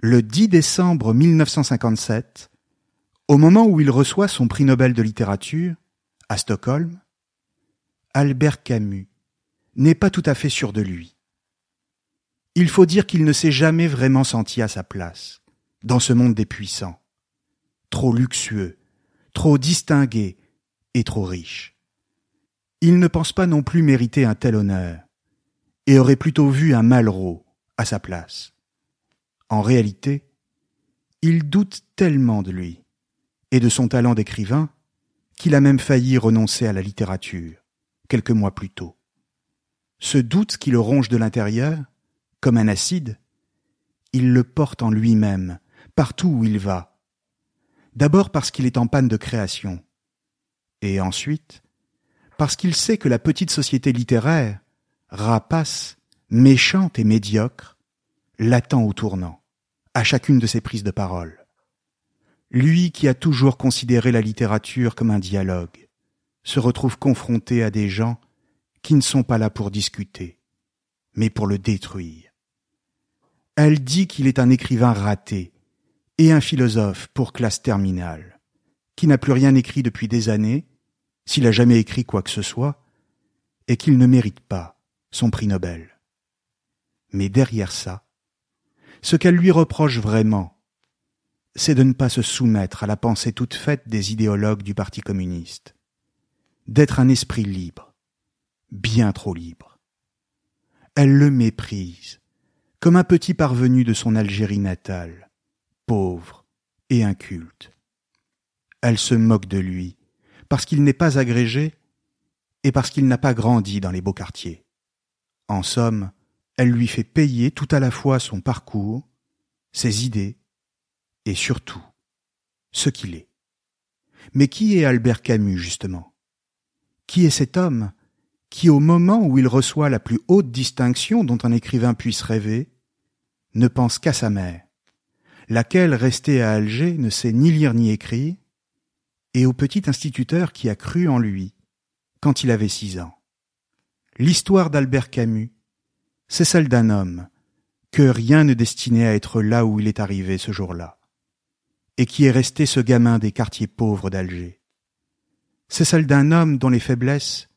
Le 10 décembre 1957, au moment où il reçoit son prix Nobel de littérature, à Stockholm, Albert Camus n'est pas tout à fait sûr de lui. Il faut dire qu'il ne s'est jamais vraiment senti à sa place, dans ce monde des puissants, trop luxueux, trop distingué et trop riche. Il ne pense pas non plus mériter un tel honneur, et aurait plutôt vu un Malraux à sa place. En réalité, il doute tellement de lui et de son talent d'écrivain qu'il a même failli renoncer à la littérature quelques mois plus tôt. Ce doute qui le ronge de l'intérieur, comme un acide, il le porte en lui-même, partout où il va. D'abord parce qu'il est en panne de création, et ensuite parce qu'il sait que la petite société littéraire rapace, méchante et médiocre, l'attend au tournant, à chacune de ses prises de parole. Lui qui a toujours considéré la littérature comme un dialogue, se retrouve confronté à des gens qui ne sont pas là pour discuter, mais pour le détruire. Elle dit qu'il est un écrivain raté et un philosophe pour classe terminale, qui n'a plus rien écrit depuis des années, s'il a jamais écrit quoi que ce soit, et qu'il ne mérite pas son prix Nobel. Mais derrière ça, ce qu'elle lui reproche vraiment, c'est de ne pas se soumettre à la pensée toute faite des idéologues du Parti communiste, d'être un esprit libre, bien trop libre. Elle le méprise, comme un petit parvenu de son Algérie natale, pauvre et inculte. Elle se moque de lui, parce qu'il n'est pas agrégé et parce qu'il n'a pas grandi dans les beaux quartiers. En somme, elle lui fait payer tout à la fois son parcours, ses idées, et surtout ce qu'il est. Mais qui est Albert Camus, justement? Qui est cet homme qui, au moment où il reçoit la plus haute distinction dont un écrivain puisse rêver, ne pense qu'à sa mère, laquelle, restée à Alger, ne sait ni lire ni écrire, et au petit instituteur qui a cru en lui quand il avait six ans? L'histoire d'Albert Camus, c'est celle d'un homme que rien ne destinait à être là où il est arrivé ce jour-là, et qui est resté ce gamin des quartiers pauvres d'Alger. C'est celle d'un homme dont les faiblesses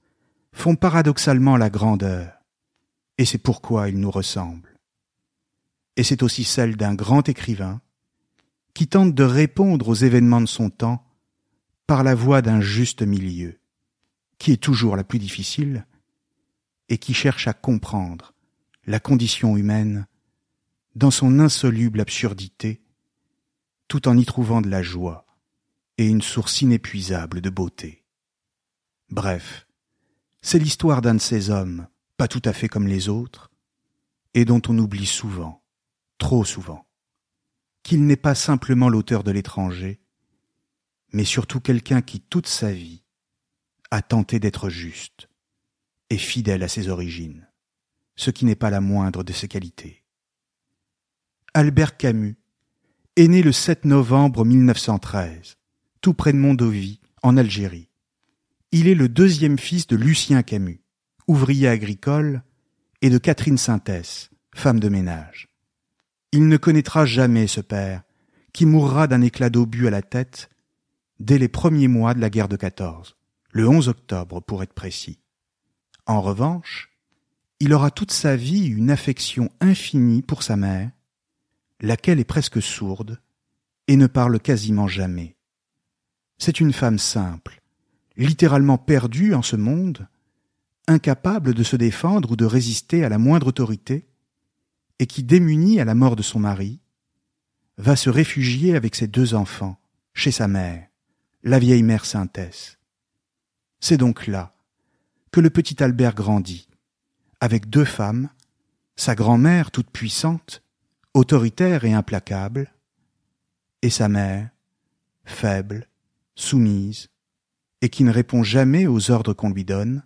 font paradoxalement la grandeur, et c'est pourquoi il nous ressemble. Et c'est aussi celle d'un grand écrivain qui tente de répondre aux événements de son temps par la voie d'un juste milieu, qui est toujours la plus difficile, et qui cherche à comprendre la condition humaine dans son insoluble absurdité, tout en y trouvant de la joie et une source inépuisable de beauté. Bref, c'est l'histoire d'un de ces hommes, pas tout à fait comme les autres, et dont on oublie souvent, trop souvent, qu'il n'est pas simplement l'auteur de l'étranger, mais surtout quelqu'un qui toute sa vie a tenté d'être juste, et fidèle à ses origines, ce qui n'est pas la moindre de ses qualités. Albert Camus est né le 7 novembre 1913, tout près de Mondovie, en Algérie. Il est le deuxième fils de Lucien Camus, ouvrier agricole, et de Catherine Sintès, femme de ménage. Il ne connaîtra jamais ce père, qui mourra d'un éclat d'obus à la tête dès les premiers mois de la guerre de 14, le 11 octobre pour être précis. En revanche, il aura toute sa vie une affection infinie pour sa mère, laquelle est presque sourde et ne parle quasiment jamais. C'est une femme simple, littéralement perdue en ce monde, incapable de se défendre ou de résister à la moindre autorité, et qui, démunie à la mort de son mari, va se réfugier avec ses deux enfants chez sa mère, la vieille mère Synthèse. C'est donc là que le petit Albert grandit, avec deux femmes, sa grand-mère toute puissante, autoritaire et implacable, et sa mère, faible, soumise, et qui ne répond jamais aux ordres qu'on lui donne,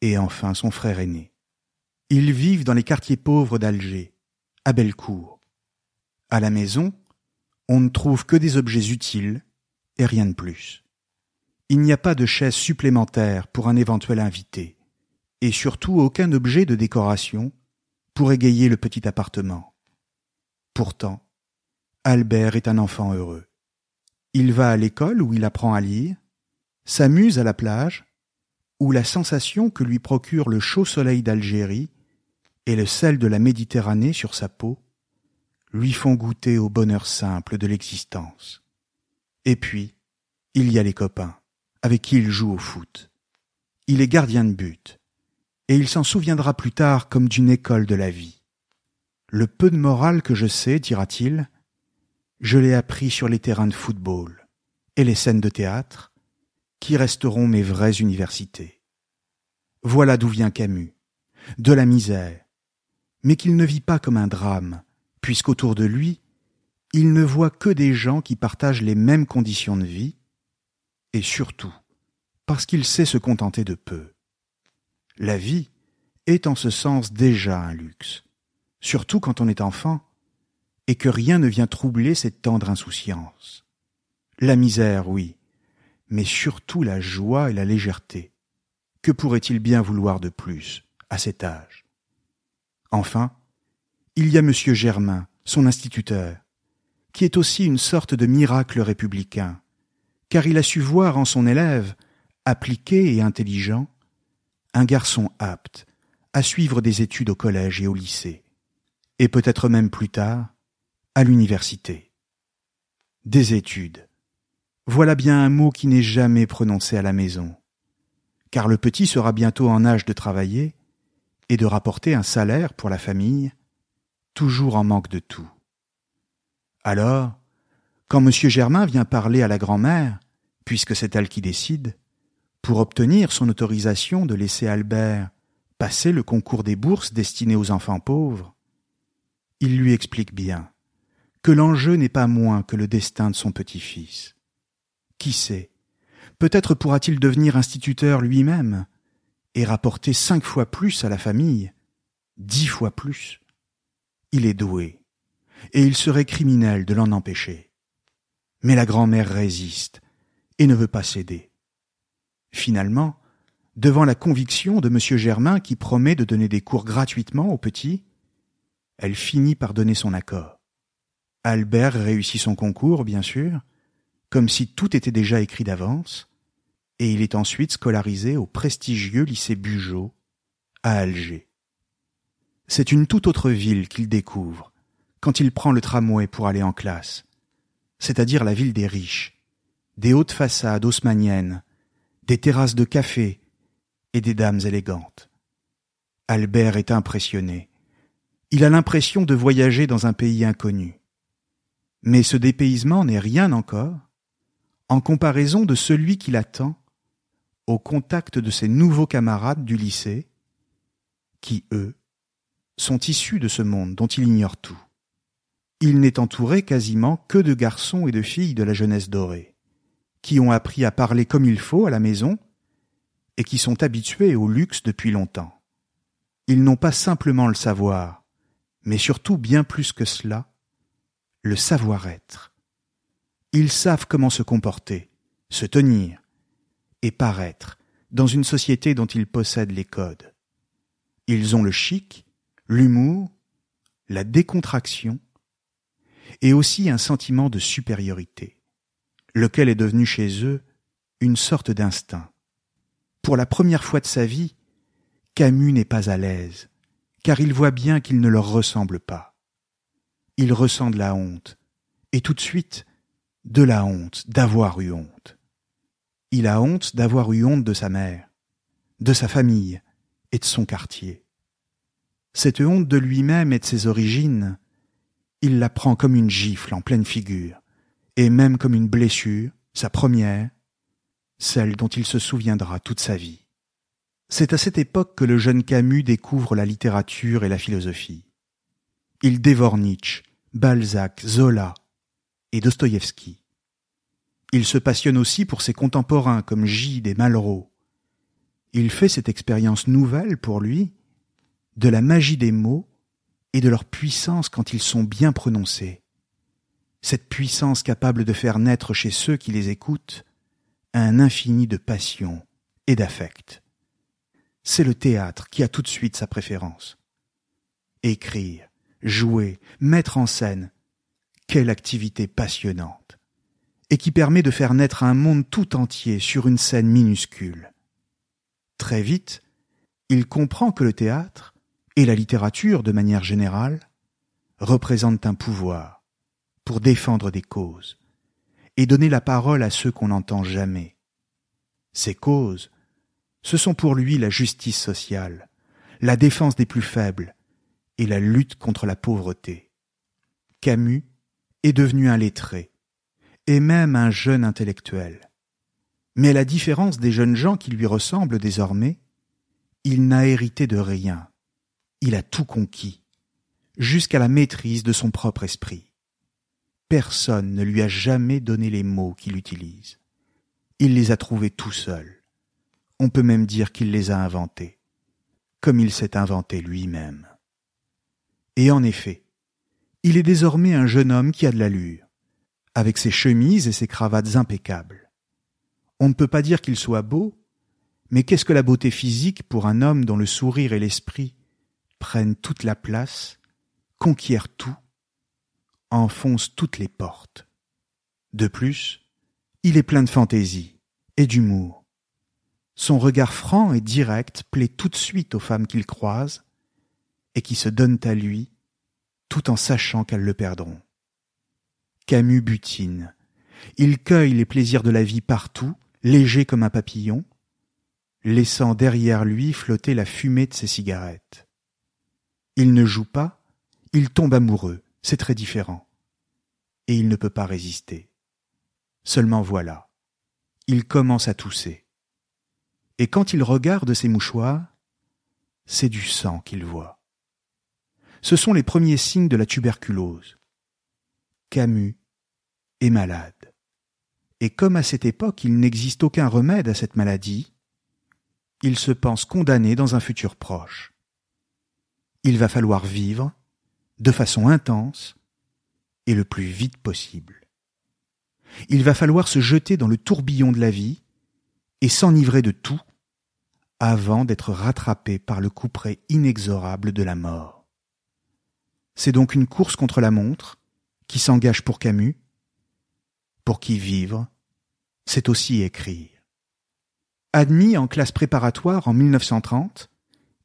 et enfin son frère aîné. Ils vivent dans les quartiers pauvres d'Alger, à Bellecour. À la maison, on ne trouve que des objets utiles et rien de plus. Il n'y a pas de chaise supplémentaire pour un éventuel invité, et surtout aucun objet de décoration pour égayer le petit appartement. Pourtant, Albert est un enfant heureux. Il va à l'école où il apprend à lire, s'amuse à la plage, où la sensation que lui procure le chaud soleil d'Algérie et le sel de la Méditerranée sur sa peau lui font goûter au bonheur simple de l'existence. Et puis, il y a les copains, avec qui il joue au foot. Il est gardien de but, et il s'en souviendra plus tard comme d'une école de la vie. Le peu de morale que je sais, dira-t-il, je l'ai appris sur les terrains de football et les scènes de théâtre, qui resteront mes vraies universités. Voilà d'où vient Camus, de la misère, mais qu'il ne vit pas comme un drame, puisqu'autour de lui, il ne voit que des gens qui partagent les mêmes conditions de vie, et surtout parce qu'il sait se contenter de peu. La vie est en ce sens déjà un luxe, surtout quand on est enfant, et que rien ne vient troubler cette tendre insouciance. La misère, oui, mais surtout la joie et la légèreté. Que pourrait-il bien vouloir de plus à cet âge? Enfin, il y a M. Germain, son instituteur, qui est aussi une sorte de miracle républicain, car il a su voir en son élève, appliqué et intelligent, un garçon apte à suivre des études au collège et au lycée, et peut-être même plus tard à l'université. Des études. Voilà bien un mot qui n'est jamais prononcé à la maison, car le petit sera bientôt en âge de travailler et de rapporter un salaire pour la famille, toujours en manque de tout. Alors, quand M. Germain vient parler à la grand-mère, puisque c'est elle qui décide, pour obtenir son autorisation de laisser Albert passer le concours des bourses destinées aux enfants pauvres, il lui explique bien que l'enjeu n'est pas moins que le destin de son petit-fils. Qui sait, peut-être pourra-t-il devenir instituteur lui-même et rapporter cinq fois plus à la famille, dix fois plus. Il est doué, et il serait criminel de l'en empêcher. Mais la grand-mère résiste et ne veut pas céder. Finalement, devant la conviction de M. Germain qui promet de donner des cours gratuitement aux petits, elle finit par donner son accord. Albert réussit son concours, bien sûr, comme si tout était déjà écrit d'avance, et il est ensuite scolarisé au prestigieux lycée Bugeaud, à Alger. C'est une toute autre ville qu'il découvre quand il prend le tramway pour aller en classe, c'est-à-dire la ville des riches, des hautes façades haussmanniennes, des terrasses de café et des dames élégantes. Albert est impressionné. Il a l'impression de voyager dans un pays inconnu. Mais ce dépaysement n'est rien encore en comparaison de celui qui l'attend au contact de ses nouveaux camarades du lycée, qui, eux, sont issus de ce monde dont il ignore tout. Il n'est entouré quasiment que de garçons et de filles de la jeunesse dorée, qui ont appris à parler comme il faut à la maison et qui sont habitués au luxe depuis longtemps. Ils n'ont pas simplement le savoir, mais surtout bien plus que cela, le savoir-être. Ils savent comment se comporter, se tenir, et paraître dans une société dont ils possèdent les codes. Ils ont le chic, l'humour, la décontraction et aussi un sentiment de supériorité, lequel est devenu chez eux une sorte d'instinct. Pour la première fois de sa vie, Camus n'est pas à l'aise, car il voit bien qu'il ne leur ressemble pas. Il ressent de la honte, et tout de suite de la honte d'avoir eu honte. Il a honte d'avoir eu honte de sa mère, de sa famille et de son quartier. Cette honte de lui-même et de ses origines, il la prend comme une gifle en pleine figure, et même comme une blessure, sa première, celle dont il se souviendra toute sa vie. C'est à cette époque que le jeune Camus découvre la littérature et la philosophie. Il dévore Nietzsche, Balzac, Zola et Dostoïevski. Il se passionne aussi pour ses contemporains comme Gide et Malraux. Il fait cette expérience nouvelle pour lui de la magie des mots et de leur puissance quand ils sont bien prononcés. Cette puissance capable de faire naître chez ceux qui les écoutent un infini de passion et d'affect. C'est le théâtre qui a tout de suite sa préférence. Écrire, jouer, mettre en scène, quelle activité passionnante, et qui permet de faire naître un monde tout entier sur une scène minuscule. Très vite, il comprend que le théâtre, et la littérature de manière générale, représentent un pouvoir pour défendre des causes et donner la parole à ceux qu'on n'entend jamais. Ces causes, ce sont pour lui la justice sociale, la défense des plus faibles et la lutte contre la pauvreté. Camus est devenu un lettré, et même un jeune intellectuel. Mais à la différence des jeunes gens qui lui ressemblent désormais, il n'a hérité de rien. Il a tout conquis, jusqu'à la maîtrise de son propre esprit. Personne ne lui a jamais donné les mots qu'il utilise. Il les a trouvés tout seul. On peut même dire qu'il les a inventés, comme il s'est inventé lui-même. Et en effet, il est désormais un jeune homme qui a de l'allure, avec ses chemises et ses cravates impeccables. On ne peut pas dire qu'il soit beau, mais qu'est-ce que la beauté physique pour un homme dont le sourire et l'esprit prennent toute la place, conquièrent tout, enfoncent toutes les portes. De plus, il est plein de fantaisie et d'humour. Son regard franc et direct plaît tout de suite aux femmes qu'il croise et qui se donnent à lui tout en sachant qu'elles le perdront. Camus butine. Il cueille les plaisirs de la vie partout, léger comme un papillon, laissant derrière lui flotter la fumée de ses cigarettes. Il ne joue pas, il tombe amoureux, c'est très différent. Et il ne peut pas résister. Seulement voilà, il commence à tousser. Et quand il regarde ses mouchoirs, c'est du sang qu'il voit. Ce sont les premiers signes de la tuberculose. Camus est malade. Et comme à cette époque il n'existe aucun remède à cette maladie, il se pense condamné dans un futur proche il va falloir vivre de façon intense et le plus vite possible. Il va falloir se jeter dans le tourbillon de la vie et s'enivrer de tout avant d'être rattrapé par le couperet inexorable de la mort. C'est donc une course contre la montre qui s'engage pour Camus, pour qui vivre, c'est aussi écrire. Admis en classe préparatoire en 1930,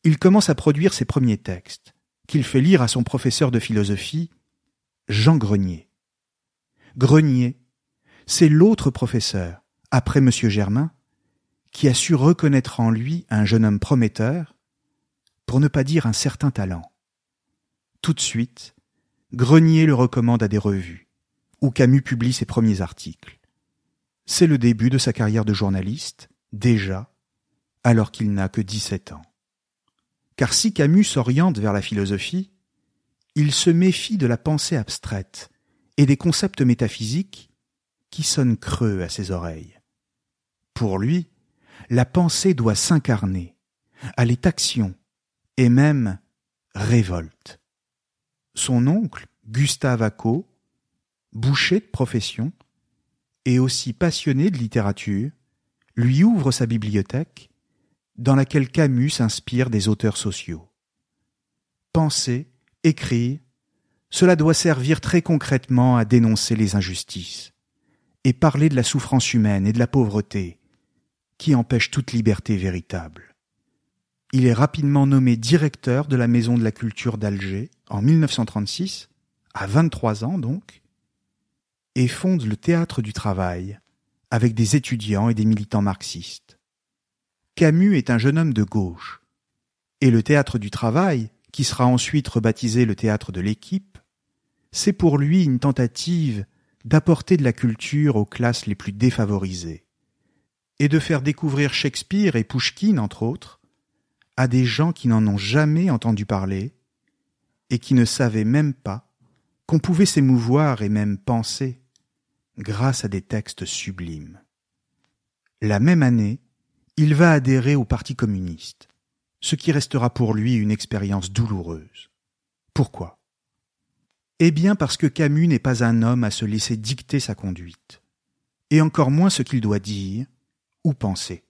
il commence à produire ses premiers textes, qu'il fait lire à son professeur de philosophie, Jean Grenier. Grenier, c'est l'autre professeur, après M. Germain, qui a su reconnaître en lui un jeune homme prometteur, pour ne pas dire un certain talent. Tout de suite, Grenier le recommande à des revues, où Camus publie ses premiers articles. C'est le début de sa carrière de journaliste, déjà, alors qu'il n'a que dix-sept ans. Car si Camus s'oriente vers la philosophie, il se méfie de la pensée abstraite et des concepts métaphysiques qui sonnent creux à ses oreilles. Pour lui, la pensée doit s'incarner, aller action et même révolte. Son oncle, Gustave Acco, boucher de profession, et aussi passionné de littérature, lui ouvre sa bibliothèque dans laquelle Camus s'inspire des auteurs sociaux. Penser, écrire, cela doit servir très concrètement à dénoncer les injustices et parler de la souffrance humaine et de la pauvreté qui empêchent toute liberté véritable. Il est rapidement nommé directeur de la Maison de la Culture d'Alger en 1936, à 23 ans donc, et fonde le Théâtre du Travail avec des étudiants et des militants marxistes. Camus est un jeune homme de gauche, et le théâtre du travail, qui sera ensuite rebaptisé le théâtre de l'équipe, c'est pour lui une tentative d'apporter de la culture aux classes les plus défavorisées, et de faire découvrir Shakespeare et Pouchkine, entre autres, à des gens qui n'en ont jamais entendu parler, et qui ne savaient même pas qu'on pouvait s'émouvoir et même penser grâce à des textes sublimes. La même année, il va adhérer au Parti communiste, ce qui restera pour lui une expérience douloureuse. Pourquoi? Eh bien parce que Camus n'est pas un homme à se laisser dicter sa conduite, et encore moins ce qu'il doit dire ou penser.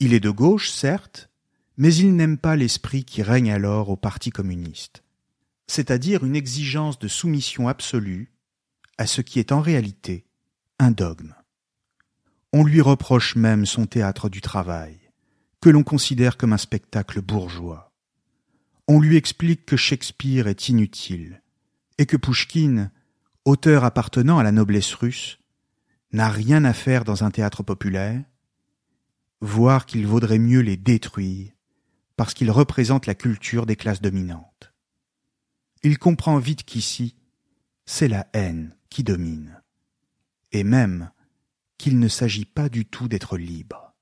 Il est de gauche, certes, mais il n'aime pas l'esprit qui règne alors au Parti communiste c'est-à-dire une exigence de soumission absolue à ce qui est en réalité un dogme. On lui reproche même son théâtre du travail, que l'on considère comme un spectacle bourgeois. On lui explique que Shakespeare est inutile, et que Pouchkine, auteur appartenant à la noblesse russe, n'a rien à faire dans un théâtre populaire, voire qu'il vaudrait mieux les détruire, parce qu'ils représentent la culture des classes dominantes il comprend vite qu'ici, c'est la haine qui domine, et même qu'il ne s'agit pas du tout d'être libre.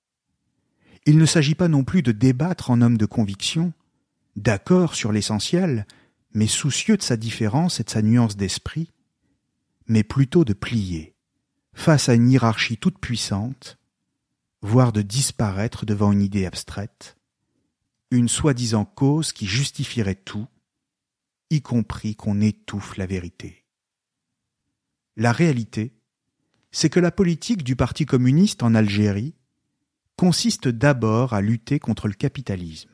Il ne s'agit pas non plus de débattre en homme de conviction, d'accord sur l'essentiel, mais soucieux de sa différence et de sa nuance d'esprit, mais plutôt de plier, face à une hiérarchie toute puissante, voire de disparaître devant une idée abstraite, une soi-disant cause qui justifierait tout, y compris qu'on étouffe la vérité. La réalité, c'est que la politique du Parti communiste en Algérie consiste d'abord à lutter contre le capitalisme.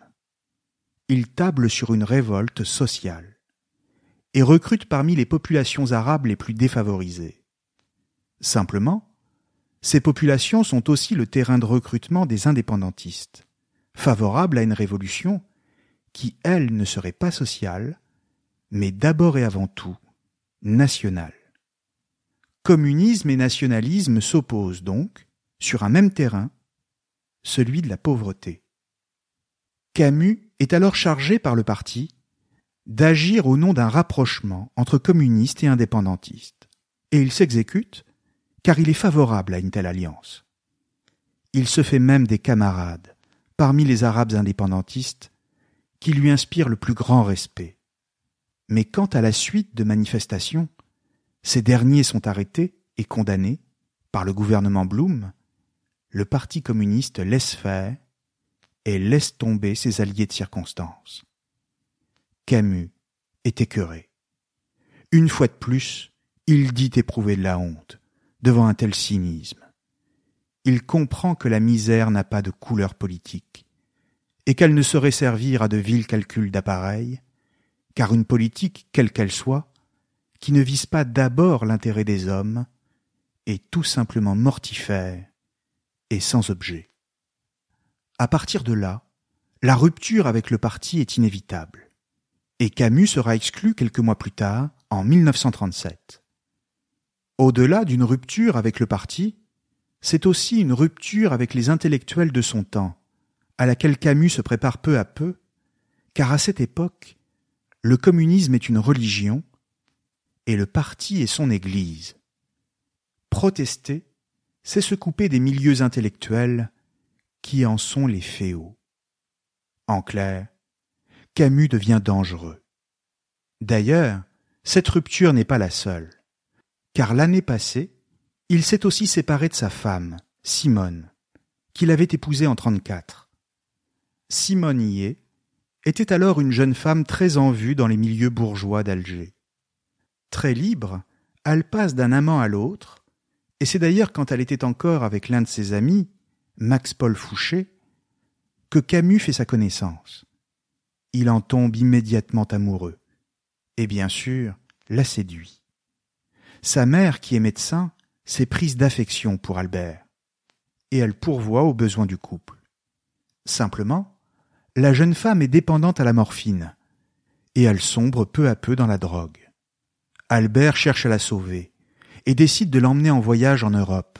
Il table sur une révolte sociale et recrute parmi les populations arabes les plus défavorisées. Simplement, ces populations sont aussi le terrain de recrutement des indépendantistes, favorables à une révolution qui, elle, ne serait pas sociale, mais d'abord et avant tout national. Communisme et nationalisme s'opposent donc, sur un même terrain, celui de la pauvreté. Camus est alors chargé par le parti d'agir au nom d'un rapprochement entre communistes et indépendantistes, et il s'exécute car il est favorable à une telle alliance. Il se fait même des camarades parmi les Arabes indépendantistes qui lui inspirent le plus grand respect. Mais quant à la suite de manifestations, ces derniers sont arrêtés et condamnés par le gouvernement Blum, le Parti communiste laisse faire et laisse tomber ses alliés de circonstance. Camus est écœuré. Une fois de plus, il dit éprouver de la honte devant un tel cynisme. Il comprend que la misère n'a pas de couleur politique et qu'elle ne saurait servir à de vils calculs d'appareil, car une politique, quelle qu'elle soit, qui ne vise pas d'abord l'intérêt des hommes, est tout simplement mortifère et sans objet. À partir de là, la rupture avec le parti est inévitable, et Camus sera exclu quelques mois plus tard, en 1937. Au-delà d'une rupture avec le parti, c'est aussi une rupture avec les intellectuels de son temps, à laquelle Camus se prépare peu à peu, car à cette époque, le communisme est une religion et le parti est son Église. Protester, c'est se couper des milieux intellectuels qui en sont les féaux. En clair, Camus devient dangereux. D'ailleurs, cette rupture n'est pas la seule, car l'année passée, il s'est aussi séparé de sa femme, Simone, qu'il avait épousée en 34. Simone y est, était alors une jeune femme très en vue dans les milieux bourgeois d'Alger. Très libre, elle passe d'un amant à l'autre, et c'est d'ailleurs quand elle était encore avec l'un de ses amis, Max-Paul Fouché, que Camus fait sa connaissance. Il en tombe immédiatement amoureux, et bien sûr la séduit. Sa mère, qui est médecin, s'est prise d'affection pour Albert, et elle pourvoit aux besoins du couple. Simplement, la jeune femme est dépendante à la morphine, et elle sombre peu à peu dans la drogue. Albert cherche à la sauver, et décide de l'emmener en voyage en Europe.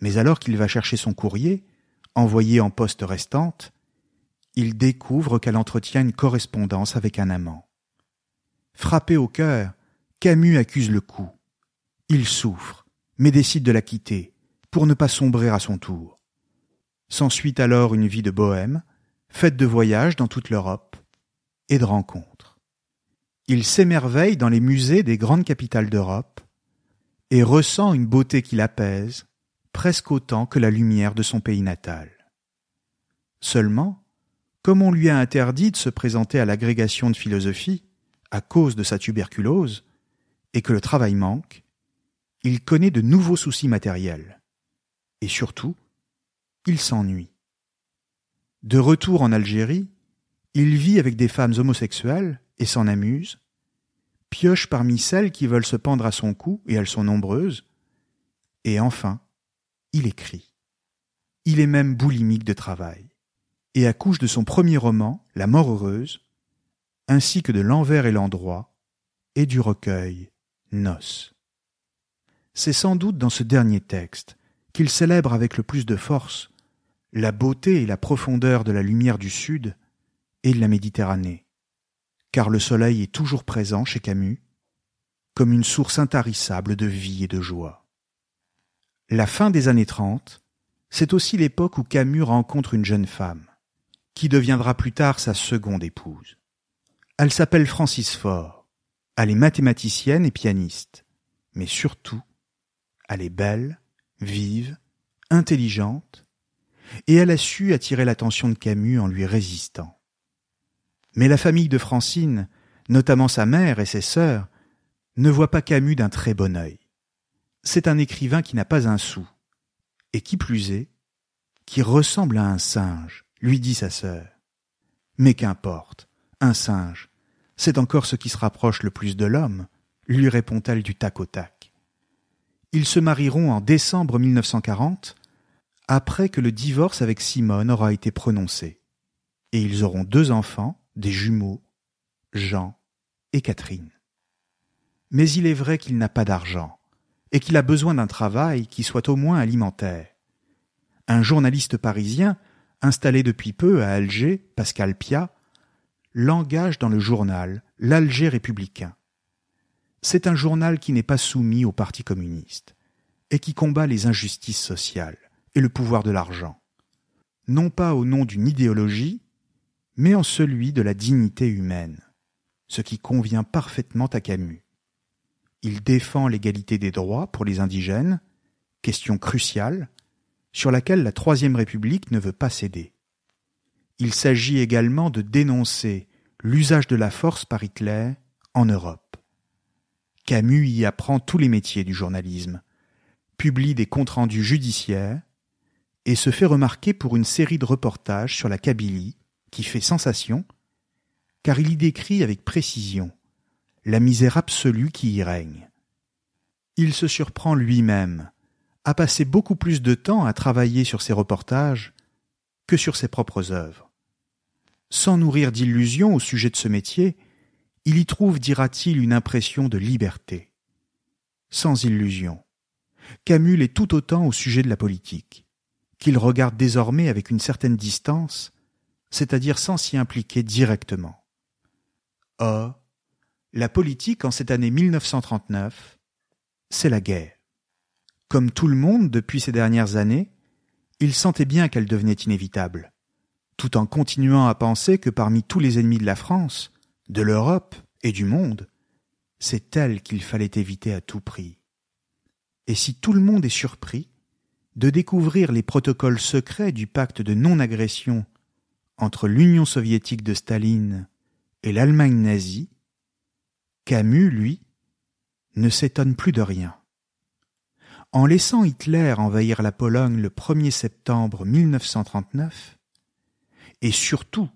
Mais alors qu'il va chercher son courrier, envoyée en poste restante, il découvre qu'elle entretient une correspondance avec un amant. Frappé au cœur, Camus accuse le coup. Il souffre, mais décide de la quitter, pour ne pas sombrer à son tour. S'ensuit alors une vie de bohème, faite de voyages dans toute l'Europe et de rencontres. Il s'émerveille dans les musées des grandes capitales d'Europe et ressent une beauté qui l'apaise, presque autant que la lumière de son pays natal. Seulement, comme on lui a interdit de se présenter à l'agrégation de philosophie à cause de sa tuberculose, et que le travail manque, il connaît de nouveaux soucis matériels. Et surtout, il s'ennuie. De retour en Algérie, il vit avec des femmes homosexuelles et s'en amuse, pioche parmi celles qui veulent se pendre à son cou, et elles sont nombreuses, et enfin, il écrit. Il est même boulimique de travail, et accouche de son premier roman, La mort heureuse, ainsi que de L'envers et l'endroit, et du recueil Noces. C'est sans doute dans ce dernier texte qu'il célèbre avec le plus de force la beauté et la profondeur de la lumière du Sud et de la Méditerranée, car le soleil est toujours présent chez Camus, comme une source intarissable de vie et de joie. La fin des années trente, c'est aussi l'époque où Camus rencontre une jeune femme, qui deviendra plus tard sa seconde épouse. Elle s'appelle Francis Faure, elle est mathématicienne et pianiste, mais surtout, elle est belle, vive, intelligente, et elle a su attirer l'attention de Camus en lui résistant. Mais la famille de Francine, notamment sa mère et ses sœurs, ne voit pas Camus d'un très bon œil. C'est un écrivain qui n'a pas un sou, et qui plus est, qui ressemble à un singe, lui dit sa sœur. Mais qu'importe, un singe, c'est encore ce qui se rapproche le plus de l'homme, lui répond-elle du tac au tac. Ils se marieront en décembre 1940 après que le divorce avec Simone aura été prononcé. Et ils auront deux enfants, des jumeaux, Jean et Catherine. Mais il est vrai qu'il n'a pas d'argent, et qu'il a besoin d'un travail qui soit au moins alimentaire. Un journaliste parisien, installé depuis peu à Alger, Pascal Pia, l'engage dans le journal L'Alger républicain. C'est un journal qui n'est pas soumis au Parti communiste, et qui combat les injustices sociales et le pouvoir de l'argent, non pas au nom d'une idéologie, mais en celui de la dignité humaine, ce qui convient parfaitement à Camus. Il défend l'égalité des droits pour les indigènes, question cruciale, sur laquelle la Troisième République ne veut pas céder. Il s'agit également de dénoncer l'usage de la force par Hitler en Europe. Camus y apprend tous les métiers du journalisme, publie des comptes rendus judiciaires, et se fait remarquer pour une série de reportages sur la Kabylie qui fait sensation, car il y décrit avec précision la misère absolue qui y règne. Il se surprend lui-même à passer beaucoup plus de temps à travailler sur ses reportages que sur ses propres œuvres. Sans nourrir d'illusions au sujet de ce métier, il y trouve, dira-t-il, une impression de liberté. Sans illusion, Camus l'est tout autant au sujet de la politique qu'il regarde désormais avec une certaine distance, c'est-à-dire sans s'y impliquer directement. Or, la politique en cette année 1939, c'est la guerre. Comme tout le monde depuis ces dernières années, il sentait bien qu'elle devenait inévitable, tout en continuant à penser que parmi tous les ennemis de la France, de l'Europe et du monde, c'est elle qu'il fallait éviter à tout prix. Et si tout le monde est surpris, de découvrir les protocoles secrets du pacte de non-agression entre l'Union soviétique de Staline et l'Allemagne nazie, Camus, lui, ne s'étonne plus de rien. En laissant Hitler envahir la Pologne le 1er septembre 1939, et surtout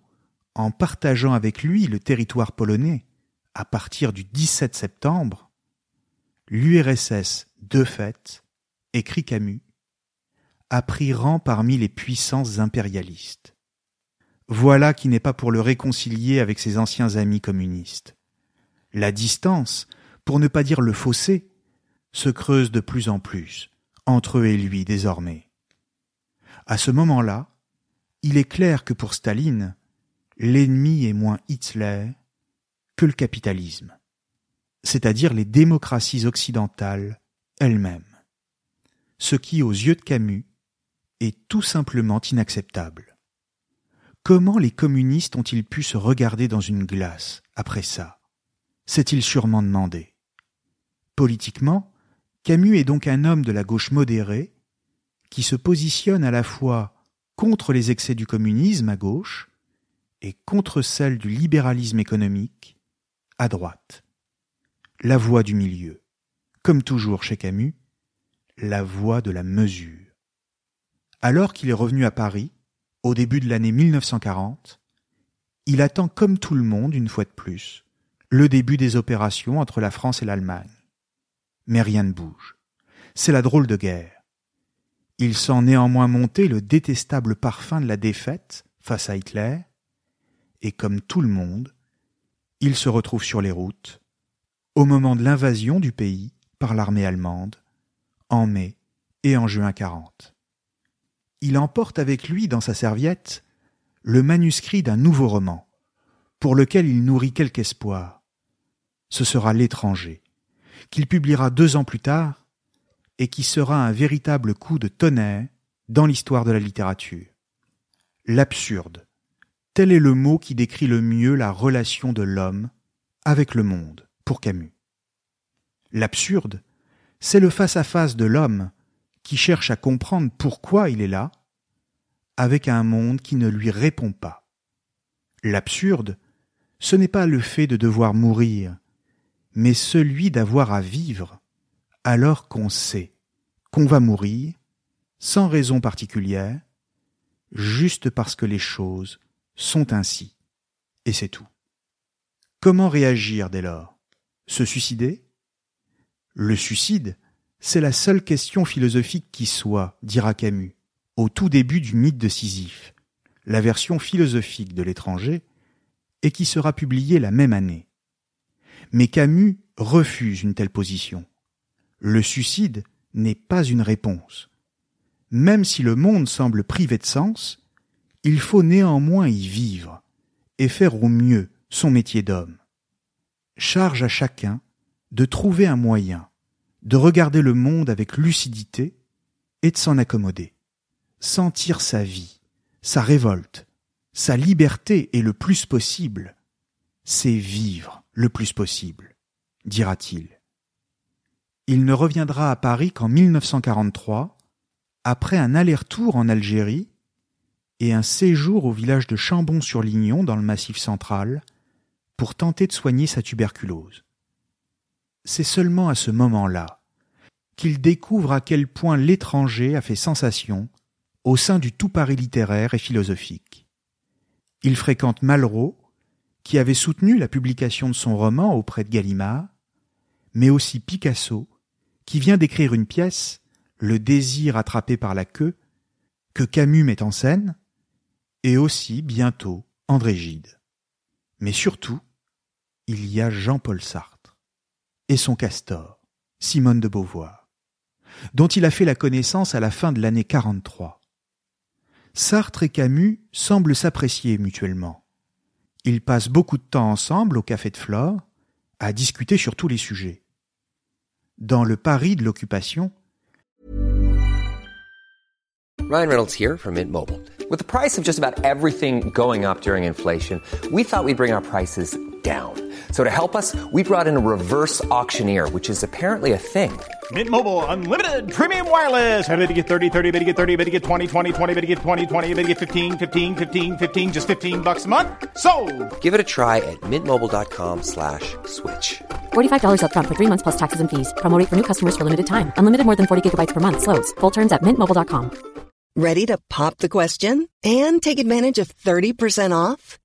en partageant avec lui le territoire polonais à partir du 17 septembre, l'URSS, de fait, écrit Camus, a pris rang parmi les puissances impérialistes. Voilà qui n'est pas pour le réconcilier avec ses anciens amis communistes. La distance, pour ne pas dire le fossé, se creuse de plus en plus entre eux et lui désormais. À ce moment-là, il est clair que pour Staline, l'ennemi est moins Hitler que le capitalisme, c'est-à-dire les démocraties occidentales elles-mêmes, ce qui, aux yeux de Camus, est tout simplement inacceptable. Comment les communistes ont-ils pu se regarder dans une glace après ça? S'est-il sûrement demandé. Politiquement, Camus est donc un homme de la gauche modérée qui se positionne à la fois contre les excès du communisme à gauche et contre celle du libéralisme économique à droite. La voie du milieu. Comme toujours chez Camus, la voie de la mesure. Alors qu'il est revenu à Paris, au début de l'année 1940, il attend comme tout le monde, une fois de plus, le début des opérations entre la France et l'Allemagne. Mais rien ne bouge. C'est la drôle de guerre. Il sent néanmoins monter le détestable parfum de la défaite face à Hitler, et comme tout le monde, il se retrouve sur les routes, au moment de l'invasion du pays par l'armée allemande, en mai et en juin 40. Il emporte avec lui dans sa serviette le manuscrit d'un nouveau roman, pour lequel il nourrit quelque espoir ce sera L'étranger, qu'il publiera deux ans plus tard et qui sera un véritable coup de tonnerre dans l'histoire de la littérature. L'absurde, tel est le mot qui décrit le mieux la relation de l'homme avec le monde, pour Camus. L'absurde, c'est le face-à-face de l'homme qui cherche à comprendre pourquoi il est là, avec un monde qui ne lui répond pas. L'absurde, ce n'est pas le fait de devoir mourir, mais celui d'avoir à vivre alors qu'on sait qu'on va mourir, sans raison particulière, juste parce que les choses sont ainsi. Et c'est tout. Comment réagir dès lors? Se suicider? Le suicide, c'est la seule question philosophique qui soit, dira Camus, au tout début du mythe de Sisyphe, la version philosophique de l'étranger, et qui sera publiée la même année. Mais Camus refuse une telle position. Le suicide n'est pas une réponse. Même si le monde semble privé de sens, il faut néanmoins y vivre et faire au mieux son métier d'homme. Charge à chacun de trouver un moyen de regarder le monde avec lucidité et de s'en accommoder. Sentir sa vie, sa révolte, sa liberté et le plus possible, c'est vivre le plus possible, dira-t-il. Il ne reviendra à Paris qu'en 1943, après un aller-retour en Algérie et un séjour au village de Chambon-sur-Lignon dans le Massif central pour tenter de soigner sa tuberculose. C'est seulement à ce moment-là qu'il découvre à quel point l'étranger a fait sensation au sein du tout Paris littéraire et philosophique. Il fréquente Malraux, qui avait soutenu la publication de son roman auprès de Gallimard, mais aussi Picasso, qui vient d'écrire une pièce, Le désir attrapé par la queue, que Camus met en scène, et aussi, bientôt, André Gide. Mais surtout, il y a Jean-Paul Sartre, et son castor, Simone de Beauvoir, dont il a fait la connaissance à la fin de l'année 43. Sartre et Camus semblent s'apprécier mutuellement. Ils passent beaucoup de temps ensemble au Café de Flore, à discuter sur tous les sujets. Dans le Paris de l'occupation, Ryan Reynolds here from Mint Mobile. With the price of just about everything going up during inflation, we thought we'd bring our prices down. So to help us, we brought in a reverse auctioneer, which is apparently a thing. Mint Mobile unlimited premium wireless. Ready to get 30, 30, bit to get 30, bit to get 20, 20, 20, bit to get 20, 20, bit to get 15, 15, 15, 15 just 15 bucks a month. So, Give it a try at mintmobile.com/switch. slash $45 upfront for three months plus taxes and fees. Promo for new customers for limited time. Unlimited more than 40 gigabytes per month. Slows. Full terms at mintmobile.com. Ready to pop the question and take advantage of 30% off?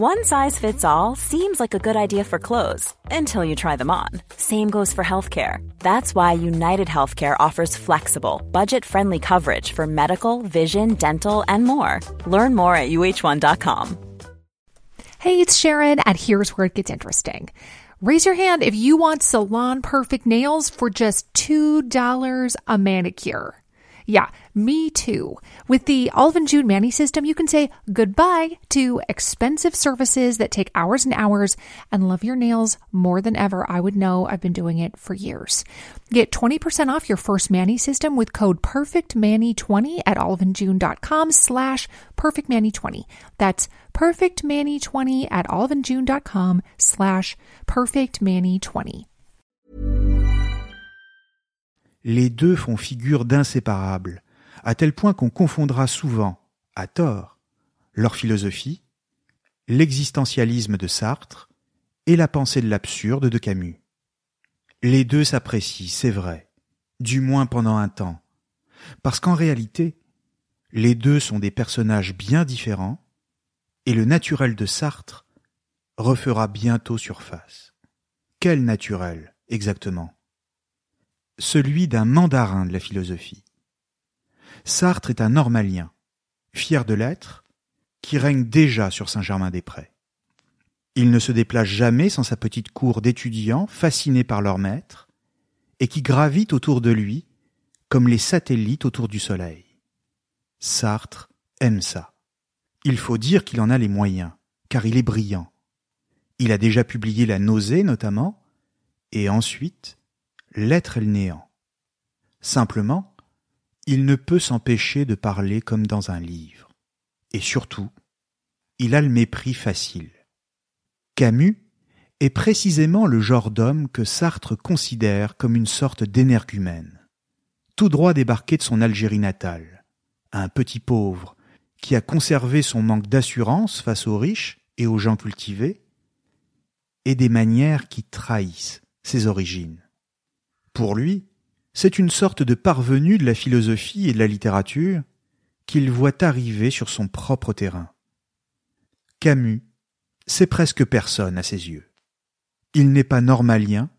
One size fits all seems like a good idea for clothes until you try them on. Same goes for healthcare. That's why United Healthcare offers flexible, budget friendly coverage for medical, vision, dental, and more. Learn more at uh1.com. Hey, it's Sharon, and here's where it gets interesting. Raise your hand if you want salon perfect nails for just $2 a manicure. Yeah, me too. With the and June Mani system, you can say goodbye to expensive services that take hours and hours and love your nails more than ever. I would know I've been doing it for years. Get 20% off your first Manny system with code PERFECTMANI20 at oliveandjune.com slash PERFECTMANI20. That's PERFECTMANI20 at oliveandjune.com slash PERFECTMANI20. Les deux font figure d'inséparables, à tel point qu'on confondra souvent, à tort, leur philosophie, l'existentialisme de Sartre et la pensée de l'absurde de Camus. Les deux s'apprécient, c'est vrai, du moins pendant un temps, parce qu'en réalité, les deux sont des personnages bien différents, et le naturel de Sartre refera bientôt surface. Quel naturel, exactement? Celui d'un mandarin de la philosophie. Sartre est un normalien, fier de l'être, qui règne déjà sur Saint-Germain-des-Prés. Il ne se déplace jamais sans sa petite cour d'étudiants fascinés par leur maître, et qui gravitent autour de lui comme les satellites autour du Soleil. Sartre aime ça. Il faut dire qu'il en a les moyens, car il est brillant. Il a déjà publié La nausée notamment, et ensuite l'être est le néant. Simplement, il ne peut s'empêcher de parler comme dans un livre. Et surtout, il a le mépris facile. Camus est précisément le genre d'homme que Sartre considère comme une sorte d'énergumène, tout droit débarqué de son Algérie natale, un petit pauvre qui a conservé son manque d'assurance face aux riches et aux gens cultivés, et des manières qui trahissent ses origines. Pour lui, c'est une sorte de parvenu de la philosophie et de la littérature qu'il voit arriver sur son propre terrain. Camus, c'est presque personne à ses yeux. Il n'est pas normalien,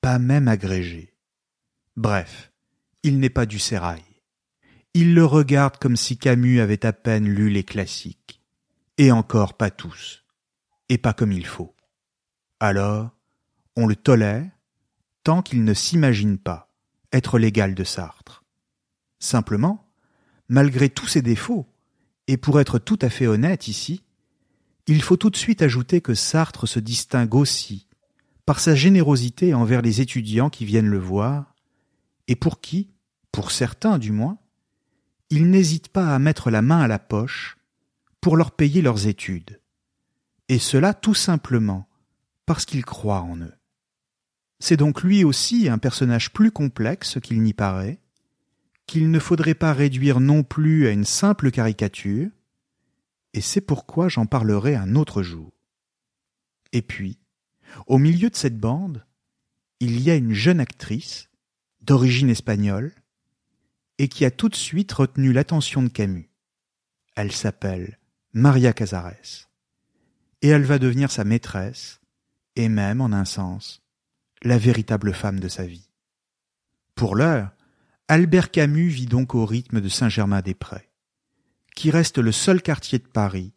pas même agrégé. Bref, il n'est pas du sérail. Il le regarde comme si Camus avait à peine lu les classiques. Et encore pas tous. Et pas comme il faut. Alors, on le tolère, qu'il ne s'imagine pas être l'égal de Sartre. Simplement, malgré tous ses défauts, et pour être tout à fait honnête ici, il faut tout de suite ajouter que Sartre se distingue aussi par sa générosité envers les étudiants qui viennent le voir, et pour qui, pour certains du moins, il n'hésite pas à mettre la main à la poche pour leur payer leurs études, et cela tout simplement parce qu'il croit en eux. C'est donc lui aussi un personnage plus complexe qu'il n'y paraît, qu'il ne faudrait pas réduire non plus à une simple caricature, et c'est pourquoi j'en parlerai un autre jour. Et puis, au milieu de cette bande, il y a une jeune actrice, d'origine espagnole, et qui a tout de suite retenu l'attention de Camus. Elle s'appelle Maria Casares, et elle va devenir sa maîtresse, et même, en un sens, la véritable femme de sa vie. Pour l'heure, Albert Camus vit donc au rythme de Saint-Germain-des-Prés, qui reste le seul quartier de Paris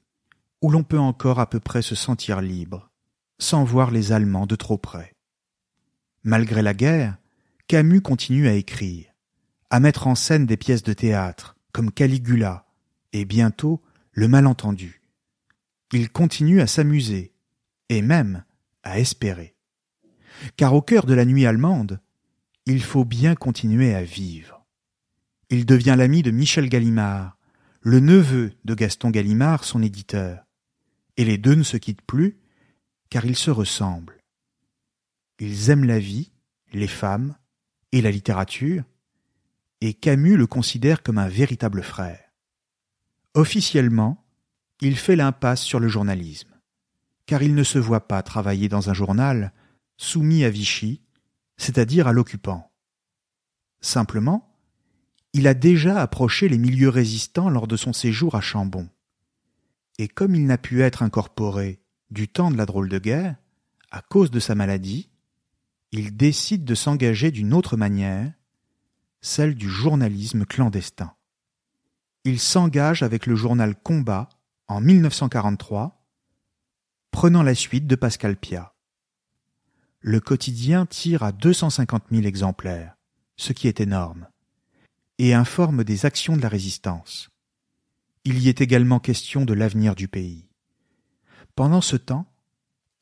où l'on peut encore à peu près se sentir libre, sans voir les Allemands de trop près. Malgré la guerre, Camus continue à écrire, à mettre en scène des pièces de théâtre, comme Caligula, et bientôt Le Malentendu. Il continue à s'amuser, et même à espérer car au cœur de la nuit allemande, il faut bien continuer à vivre. Il devient l'ami de Michel Gallimard, le neveu de Gaston Gallimard, son éditeur, et les deux ne se quittent plus, car ils se ressemblent. Ils aiment la vie, les femmes et la littérature, et Camus le considère comme un véritable frère. Officiellement, il fait l'impasse sur le journalisme, car il ne se voit pas travailler dans un journal soumis à Vichy, c'est-à-dire à, l'occupant. Simplement, il a déjà approché les milieux résistants lors de son séjour à Chambon. Et comme il n'a pu être incorporé du temps de la drôle de guerre, à cause de sa maladie, il décide de s'engager d'une autre manière, celle du journalisme clandestin. Il s'engage avec le journal Combat en 1943, prenant la suite de Pascal Piat. Le quotidien tire à 250 000 exemplaires, ce qui est énorme, et informe des actions de la résistance. Il y est également question de l'avenir du pays. Pendant ce temps,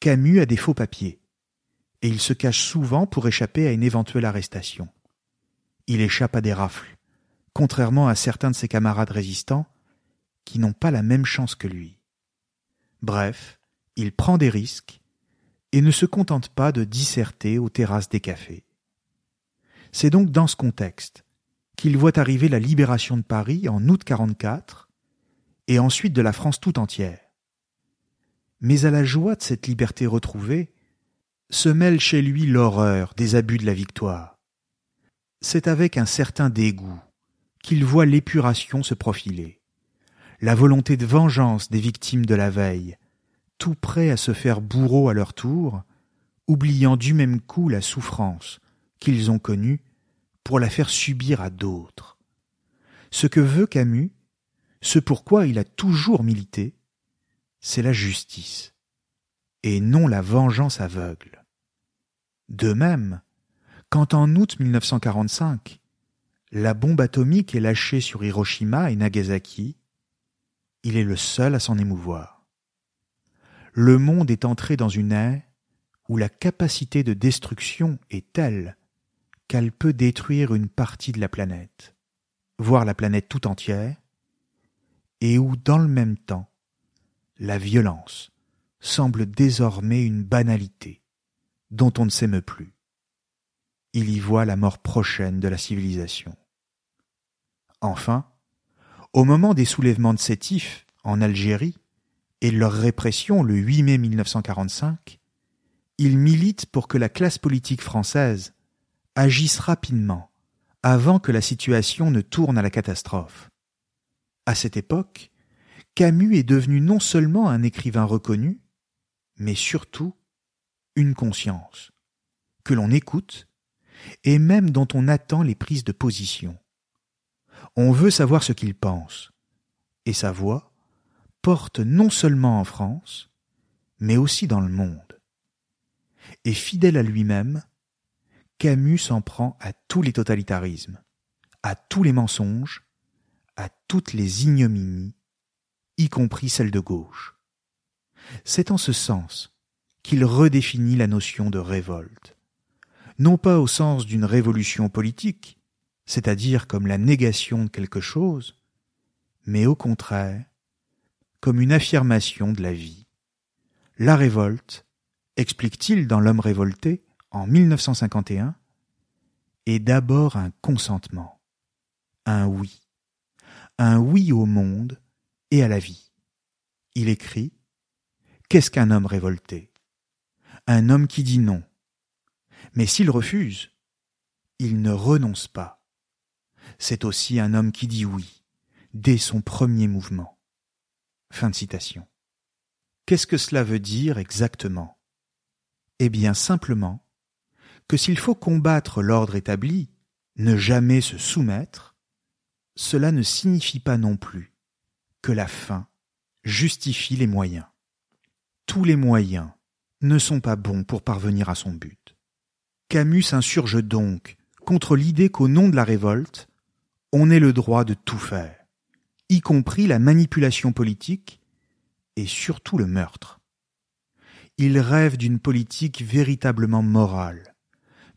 Camus a des faux papiers, et il se cache souvent pour échapper à une éventuelle arrestation. Il échappe à des rafles, contrairement à certains de ses camarades résistants qui n'ont pas la même chance que lui. Bref, il prend des risques et ne se contente pas de disserter aux terrasses des cafés. C'est donc dans ce contexte qu'il voit arriver la libération de Paris en août 44 et ensuite de la France tout entière. Mais à la joie de cette liberté retrouvée, se mêle chez lui l'horreur des abus de la victoire. C'est avec un certain dégoût qu'il voit l'épuration se profiler, la volonté de vengeance des victimes de la veille, tout prêts à se faire bourreau à leur tour, oubliant du même coup la souffrance qu'ils ont connue pour la faire subir à d'autres. Ce que veut Camus, ce pourquoi il a toujours milité, c'est la justice, et non la vengeance aveugle. De même, quand en août 1945, la bombe atomique est lâchée sur Hiroshima et Nagasaki, il est le seul à s'en émouvoir. Le monde est entré dans une ère où la capacité de destruction est telle qu'elle peut détruire une partie de la planète, voire la planète tout entière, et où dans le même temps, la violence semble désormais une banalité dont on ne s'émeut plus. Il y voit la mort prochaine de la civilisation. Enfin, au moment des soulèvements de Sétif en Algérie et leur répression le 8 mai 1945, il milite pour que la classe politique française agisse rapidement avant que la situation ne tourne à la catastrophe. À cette époque, Camus est devenu non seulement un écrivain reconnu, mais surtout une conscience, que l'on écoute et même dont on attend les prises de position. On veut savoir ce qu'il pense, et sa voix porte non seulement en France, mais aussi dans le monde. Et fidèle à lui-même, Camus s'en prend à tous les totalitarismes, à tous les mensonges, à toutes les ignominies, y compris celles de gauche. C'est en ce sens qu'il redéfinit la notion de révolte, non pas au sens d'une révolution politique, c'est-à-dire comme la négation de quelque chose, mais au contraire, comme une affirmation de la vie. La révolte, explique-t-il dans L'homme révolté, en 1951, est d'abord un consentement, un oui, un oui au monde et à la vie. Il écrit Qu'est-ce qu'un homme révolté? Un homme qui dit non. Mais s'il refuse, il ne renonce pas. C'est aussi un homme qui dit oui, dès son premier mouvement. Fin de citation. Qu'est-ce que cela veut dire exactement? Eh bien simplement que s'il faut combattre l'ordre établi, ne jamais se soumettre, cela ne signifie pas non plus que la fin justifie les moyens. Tous les moyens ne sont pas bons pour parvenir à son but. Camus s'insurge donc contre l'idée qu'au nom de la révolte, on ait le droit de tout faire, y compris la manipulation politique et surtout le meurtre. Il rêve d'une politique véritablement morale,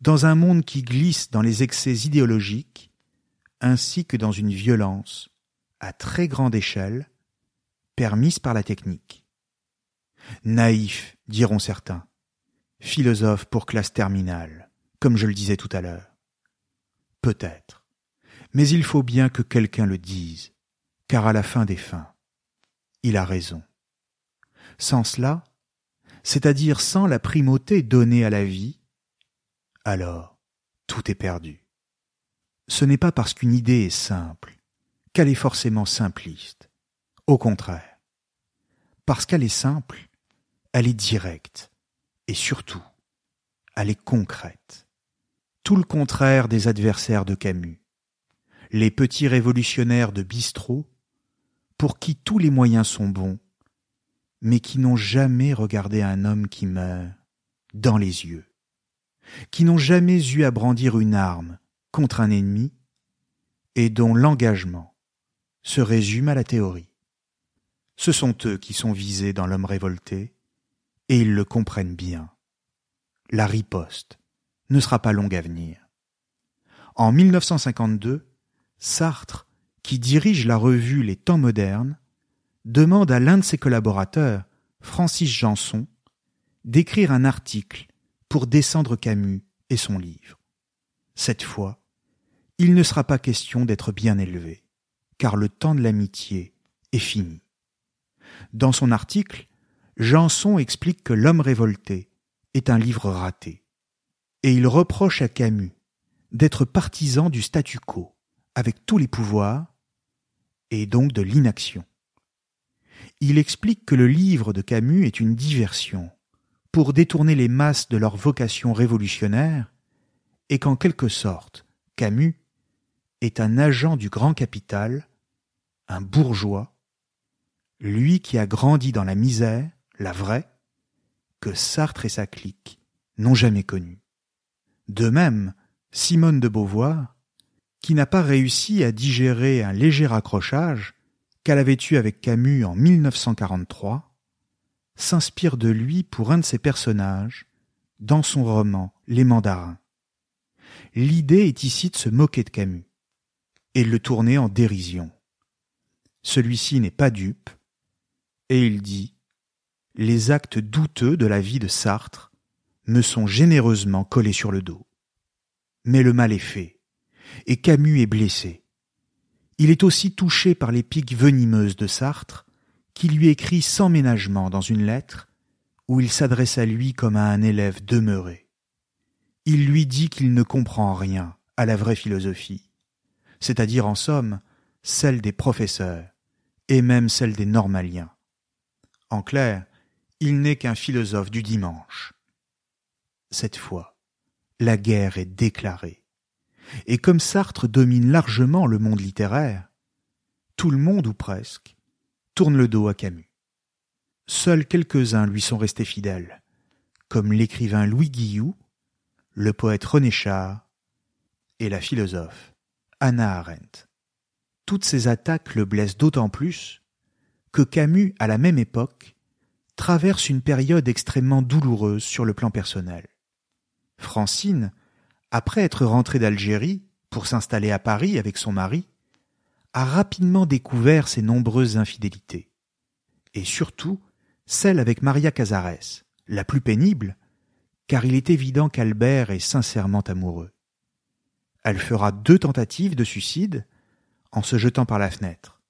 dans un monde qui glisse dans les excès idéologiques, ainsi que dans une violence, à très grande échelle, permise par la technique. Naïf, diront certains, philosophe pour classe terminale, comme je le disais tout à l'heure. Peut-être. Mais il faut bien que quelqu'un le dise, car à la fin des fins, il a raison. Sans cela, c'est-à-dire sans la primauté donnée à la vie, alors tout est perdu. Ce n'est pas parce qu'une idée est simple qu'elle est forcément simpliste. Au contraire, parce qu'elle est simple, elle est directe, et surtout, elle est concrète. Tout le contraire des adversaires de Camus. Les petits révolutionnaires de bistrot, pour qui tous les moyens sont bons, mais qui n'ont jamais regardé un homme qui meurt dans les yeux, qui n'ont jamais eu à brandir une arme contre un ennemi, et dont l'engagement se résume à la théorie. Ce sont eux qui sont visés dans l'homme révolté, et ils le comprennent bien. La riposte ne sera pas longue à venir. En 1952, Sartre, qui dirige la revue Les Temps modernes, demande à l'un de ses collaborateurs, Francis Janson, d'écrire un article pour descendre Camus et son livre. Cette fois, il ne sera pas question d'être bien élevé, car le temps de l'amitié est fini. Dans son article, Janson explique que L'homme révolté est un livre raté, et il reproche à Camus d'être partisan du statu quo, avec tous les pouvoirs, et donc de l'inaction. Il explique que le livre de Camus est une diversion, pour détourner les masses de leur vocation révolutionnaire, et qu'en quelque sorte, Camus est un agent du grand capital, un bourgeois, lui qui a grandi dans la misère, la vraie, que Sartre et sa clique n'ont jamais connue. De même, Simone de Beauvoir, qui n'a pas réussi à digérer un léger accrochage qu'elle avait eu avec Camus en 1943, s'inspire de lui pour un de ses personnages dans son roman Les Mandarins. L'idée est ici de se moquer de Camus et le tourner en dérision. Celui-ci n'est pas dupe, et il dit Les actes douteux de la vie de Sartre me sont généreusement collés sur le dos. Mais le mal est fait, et Camus est blessé. Il est aussi touché par les piques venimeuses de Sartre, qui lui écrit sans ménagement dans une lettre où il s'adresse à lui comme à un élève demeuré. Il lui dit qu'il ne comprend rien à la vraie philosophie, c'est-à-dire en somme celle des professeurs et même celle des normaliens. En clair, il n'est qu'un philosophe du dimanche. Cette fois, la guerre est déclarée. Et comme Sartre domine largement le monde littéraire, tout le monde ou presque tourne le dos à Camus. Seuls quelques-uns lui sont restés fidèles, comme l'écrivain Louis Guillou, le poète René Char et la philosophe Anna Arendt. Toutes ces attaques le blessent d'autant plus que Camus, à la même époque, traverse une période extrêmement douloureuse sur le plan personnel. Francine, après être rentrée d'Algérie pour s'installer à Paris avec son mari, a rapidement découvert ses nombreuses infidélités, et surtout celle avec Maria Casares, la plus pénible, car il est évident qu'Albert est sincèrement amoureux. Elle fera deux tentatives de suicide en se jetant par la fenêtre.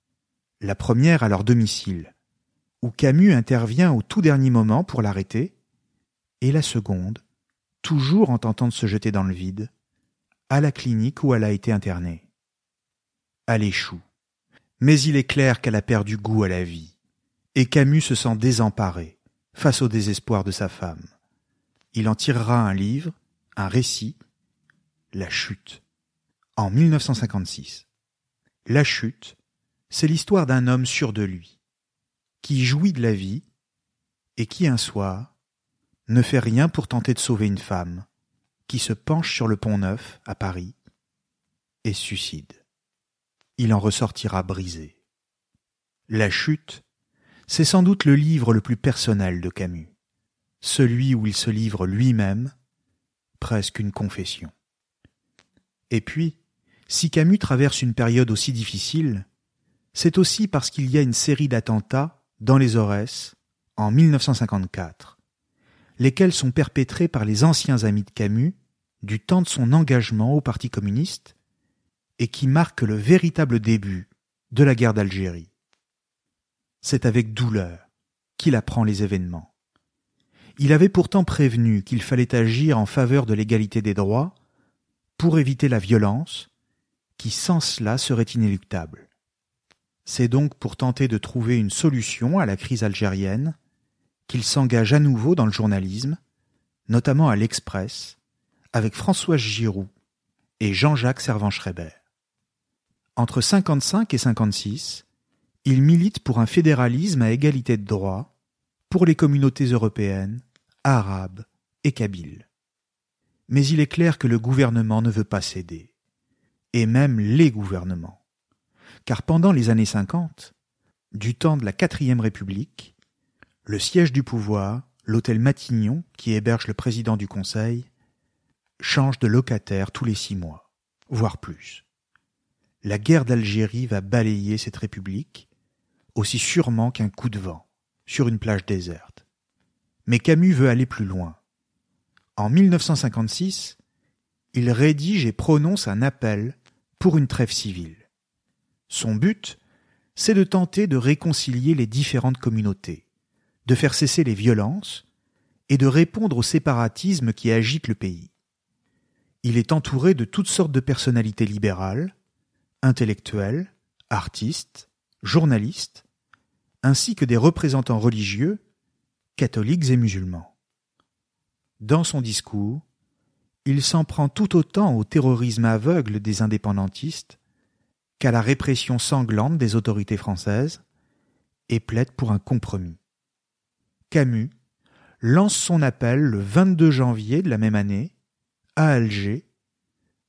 La première à leur domicile, où Camus intervient au tout dernier moment pour l'arrêter, et la seconde, toujours en tentant de se jeter dans le vide, à la clinique où elle a été internée. Elle échoue. Mais il est clair qu'elle a perdu goût à la vie, et Camus se sent désemparé face au désespoir de sa femme. Il en tirera un livre, un récit, La chute, en 1956. La chute, c'est l'histoire d'un homme sûr de lui, qui jouit de la vie, et qui un soir ne fait rien pour tenter de sauver une femme, qui se penche sur le pont neuf à Paris et suicide il en ressortira brisé. La chute, c'est sans doute le livre le plus personnel de Camus, celui où il se livre lui-même, presque une confession. Et puis, si Camus traverse une période aussi difficile, c'est aussi parce qu'il y a une série d'attentats dans les Aurès en 1954, lesquels sont perpétrés par les anciens amis de Camus du temps de son engagement au Parti communiste et qui marque le véritable début de la guerre d'Algérie. C'est avec douleur qu'il apprend les événements. Il avait pourtant prévenu qu'il fallait agir en faveur de l'égalité des droits pour éviter la violence qui sans cela serait inéluctable. C'est donc pour tenter de trouver une solution à la crise algérienne qu'il s'engage à nouveau dans le journalisme, notamment à l'Express, avec François Giroud et Jean-Jacques Servan-Schreiber. Entre 55 et 56, il milite pour un fédéralisme à égalité de droits pour les communautés européennes, arabes et kabyles. Mais il est clair que le gouvernement ne veut pas céder, et même les gouvernements. Car pendant les années 50, du temps de la quatrième République, le siège du pouvoir, l'hôtel Matignon, qui héberge le président du Conseil, change de locataire tous les six mois, voire plus. La guerre d'Algérie va balayer cette république, aussi sûrement qu'un coup de vent, sur une plage déserte. Mais Camus veut aller plus loin. En 1956, il rédige et prononce un appel pour une trêve civile. Son but, c'est de tenter de réconcilier les différentes communautés, de faire cesser les violences et de répondre au séparatisme qui agite le pays. Il est entouré de toutes sortes de personnalités libérales, intellectuels, artistes, journalistes, ainsi que des représentants religieux, catholiques et musulmans. Dans son discours, il s'en prend tout autant au terrorisme aveugle des indépendantistes qu'à la répression sanglante des autorités françaises et plaide pour un compromis. Camus lance son appel le 22 janvier de la même année à Alger,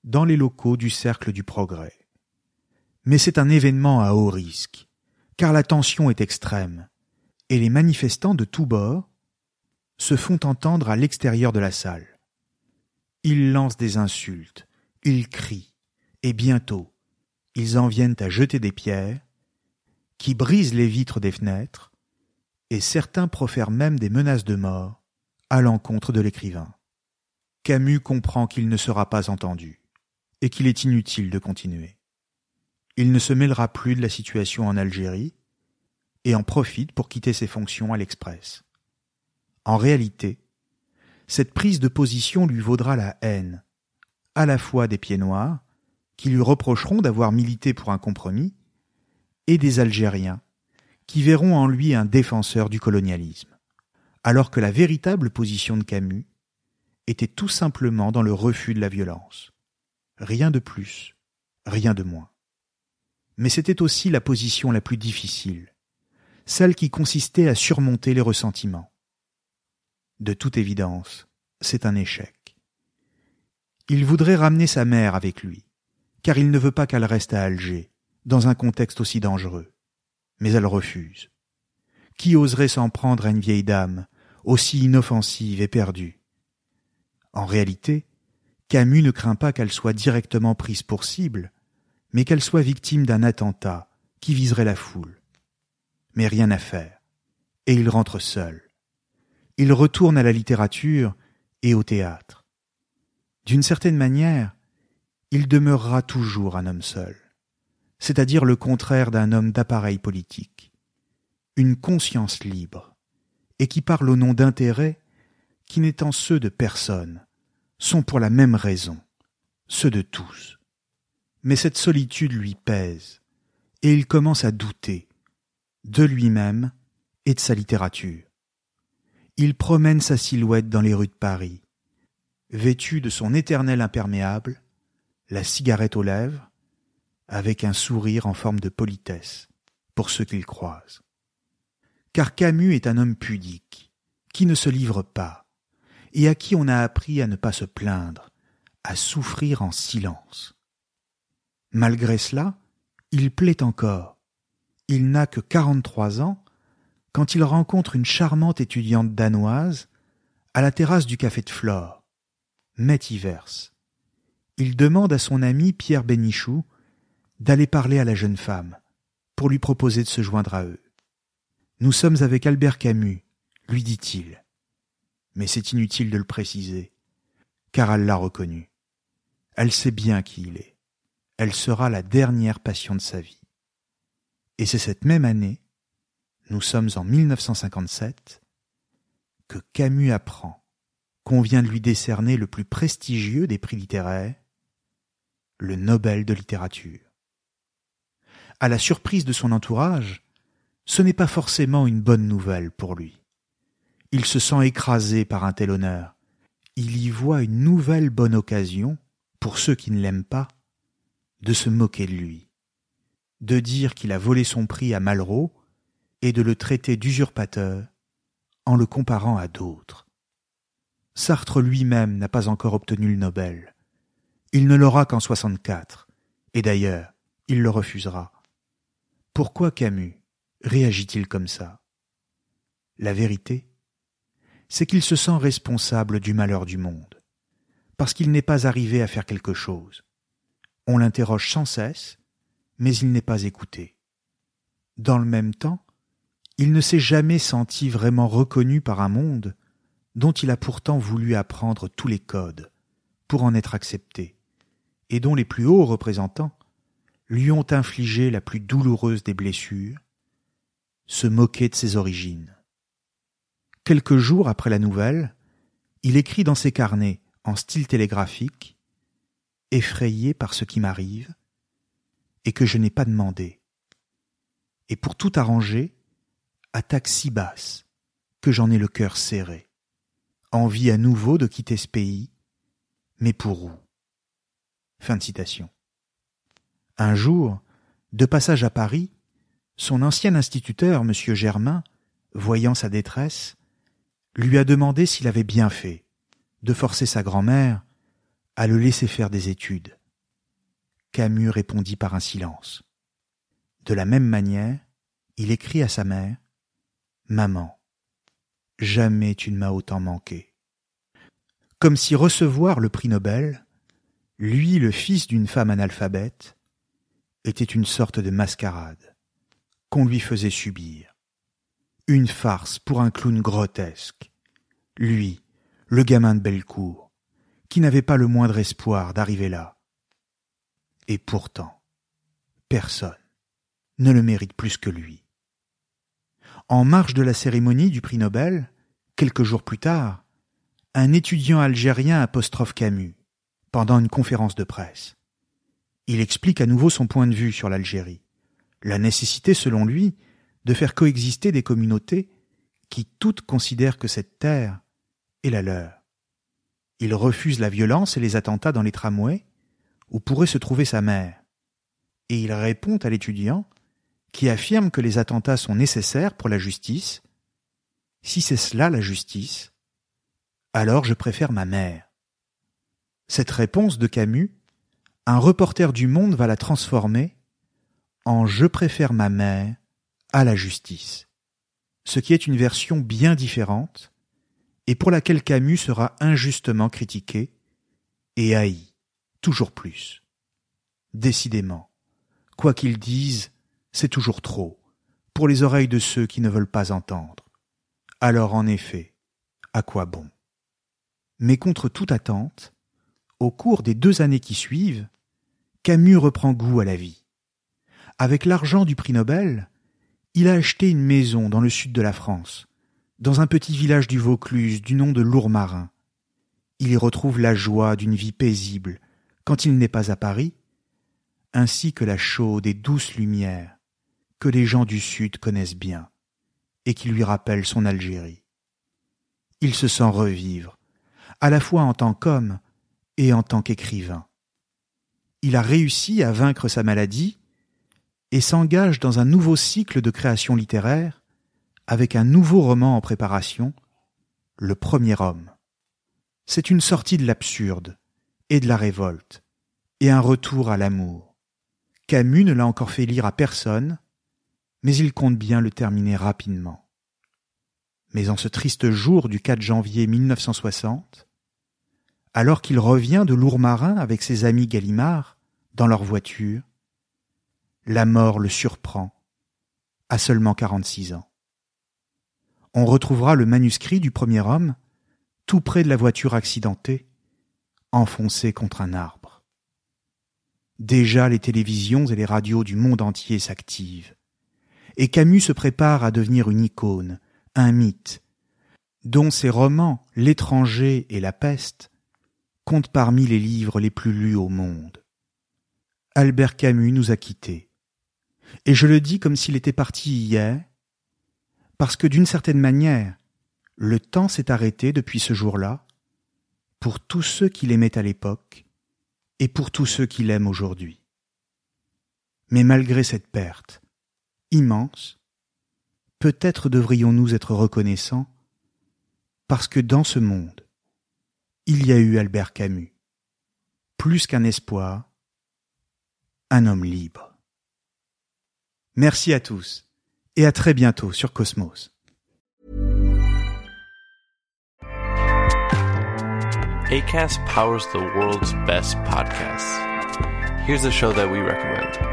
dans les locaux du Cercle du Progrès. Mais c'est un événement à haut risque, car la tension est extrême, et les manifestants de tous bords se font entendre à l'extérieur de la salle. Ils lancent des insultes, ils crient, et bientôt ils en viennent à jeter des pierres, qui brisent les vitres des fenêtres, et certains profèrent même des menaces de mort à l'encontre de l'écrivain. Camus comprend qu'il ne sera pas entendu, et qu'il est inutile de continuer. Il ne se mêlera plus de la situation en Algérie, et en profite pour quitter ses fonctions à l'Express. En réalité, cette prise de position lui vaudra la haine, à la fois des pieds noirs, qui lui reprocheront d'avoir milité pour un compromis, et des Algériens, qui verront en lui un défenseur du colonialisme, alors que la véritable position de Camus était tout simplement dans le refus de la violence. Rien de plus, rien de moins. Mais c'était aussi la position la plus difficile, celle qui consistait à surmonter les ressentiments. De toute évidence, c'est un échec. Il voudrait ramener sa mère avec lui, car il ne veut pas qu'elle reste à Alger, dans un contexte aussi dangereux. Mais elle refuse. Qui oserait s'en prendre à une vieille dame, aussi inoffensive et perdue? En réalité, Camus ne craint pas qu'elle soit directement prise pour cible, mais qu'elle soit victime d'un attentat qui viserait la foule. Mais rien à faire, et il rentre seul. Il retourne à la littérature et au théâtre. D'une certaine manière, il demeurera toujours un homme seul, c'est-à-dire le contraire d'un homme d'appareil politique, une conscience libre, et qui parle au nom d'intérêts qui n'étant ceux de personne, sont pour la même raison, ceux de tous. Mais cette solitude lui pèse, et il commence à douter de lui-même et de sa littérature. Il promène sa silhouette dans les rues de Paris, vêtu de son éternel imperméable, la cigarette aux lèvres, avec un sourire en forme de politesse pour ceux qu'il croise. Car Camus est un homme pudique, qui ne se livre pas, et à qui on a appris à ne pas se plaindre, à souffrir en silence. Malgré cela, il plaît encore. Il n'a que quarante-trois ans quand il rencontre une charmante étudiante danoise à la terrasse du café de Flore, Métivers. Il demande à son ami Pierre Bénichou d'aller parler à la jeune femme pour lui proposer de se joindre à eux. Nous sommes avec Albert Camus, lui dit-il mais c'est inutile de le préciser, car elle l'a reconnu. Elle sait bien qui il est. Elle sera la dernière passion de sa vie. Et c'est cette même année, nous sommes en 1957, que Camus apprend qu'on vient de lui décerner le plus prestigieux des prix littéraires, le Nobel de littérature. À la surprise de son entourage, ce n'est pas forcément une bonne nouvelle pour lui. Il se sent écrasé par un tel honneur. Il y voit une nouvelle bonne occasion, pour ceux qui ne l'aiment pas, de se moquer de lui, de dire qu'il a volé son prix à Malraux et de le traiter d'usurpateur en le comparant à d'autres. Sartre lui-même n'a pas encore obtenu le Nobel. Il ne l'aura qu'en 64, et d'ailleurs, il le refusera. Pourquoi Camus réagit-il comme ça? La vérité, c'est qu'il se sent responsable du malheur du monde, parce qu'il n'est pas arrivé à faire quelque chose. On l'interroge sans cesse, mais il n'est pas écouté. Dans le même temps, il ne s'est jamais senti vraiment reconnu par un monde dont il a pourtant voulu apprendre tous les codes pour en être accepté, et dont les plus hauts représentants lui ont infligé la plus douloureuse des blessures, se moquer de ses origines. Quelques jours après la nouvelle, il écrit dans ses carnets, en style télégraphique, effrayé par ce qui m'arrive, et que je n'ai pas demandé. Et pour tout arranger, attaque si basse que j'en ai le cœur serré. Envie à nouveau de quitter ce pays, mais pour où? Fin de citation. Un jour, de passage à Paris, son ancien instituteur, M. Germain, voyant sa détresse, lui a demandé s'il avait bien fait de forcer sa grand-mère à le laisser faire des études. Camus répondit par un silence. De la même manière, il écrit à sa mère Maman, jamais tu ne m'as autant manqué. Comme si recevoir le prix Nobel, lui le fils d'une femme analphabète, était une sorte de mascarade qu'on lui faisait subir. Une farce pour un clown grotesque. Lui, le gamin de Bellecour, qui n'avait pas le moindre espoir d'arriver là. Et pourtant, personne ne le mérite plus que lui. En marge de la cérémonie du prix Nobel, quelques jours plus tard, un étudiant algérien apostrophe Camus pendant une conférence de presse. Il explique à nouveau son point de vue sur l'Algérie, la nécessité, selon lui, de faire coexister des communautés qui toutes considèrent que cette terre est la leur. Il refuse la violence et les attentats dans les tramways où pourrait se trouver sa mère. Et il répond à l'étudiant qui affirme que les attentats sont nécessaires pour la justice. Si c'est cela la justice, alors je préfère ma mère. Cette réponse de Camus un reporter du monde va la transformer en Je préfère ma mère à la justice, ce qui est une version bien différente et pour laquelle Camus sera injustement critiqué et haï, toujours plus. Décidément, quoi qu'il dise, c'est toujours trop, pour les oreilles de ceux qui ne veulent pas entendre. Alors en effet, à quoi bon? Mais contre toute attente, au cours des deux années qui suivent, Camus reprend goût à la vie. Avec l'argent du prix Nobel, il a acheté une maison dans le sud de la France, dans un petit village du Vaucluse du nom de Lourmarin. Il y retrouve la joie d'une vie paisible quand il n'est pas à Paris, ainsi que la chaude et douce lumière que les gens du Sud connaissent bien et qui lui rappellent son Algérie. Il se sent revivre, à la fois en tant qu'homme et en tant qu'écrivain il a réussi à vaincre sa maladie et s'engage dans un nouveau cycle de création littéraire avec un nouveau roman en préparation, Le Premier Homme. C'est une sortie de l'absurde et de la révolte et un retour à l'amour. Camus ne l'a encore fait lire à personne, mais il compte bien le terminer rapidement. Mais en ce triste jour du 4 janvier 1960, alors qu'il revient de Lourmarin avec ses amis Gallimard, dans leur voiture, la mort le surprend, à seulement quarante-six ans. On retrouvera le manuscrit du premier homme, tout près de la voiture accidentée, enfoncé contre un arbre. Déjà les télévisions et les radios du monde entier s'activent, et Camus se prépare à devenir une icône, un mythe, dont ses romans L'étranger et la peste comptent parmi les livres les plus lus au monde. Albert Camus nous a quittés. Et je le dis comme s'il était parti hier, parce que d'une certaine manière, le temps s'est arrêté depuis ce jour-là, pour tous ceux qui l'aimaient à l'époque, et pour tous ceux qui l'aiment aujourd'hui. Mais malgré cette perte immense, peut-être devrions-nous être reconnaissants parce que dans ce monde, il y a eu Albert Camus, plus qu'un espoir, un homme libre. Merci à tous et à très bientôt sur Cosmos. ACAST powers the world's best podcasts. Here's a show that we recommend.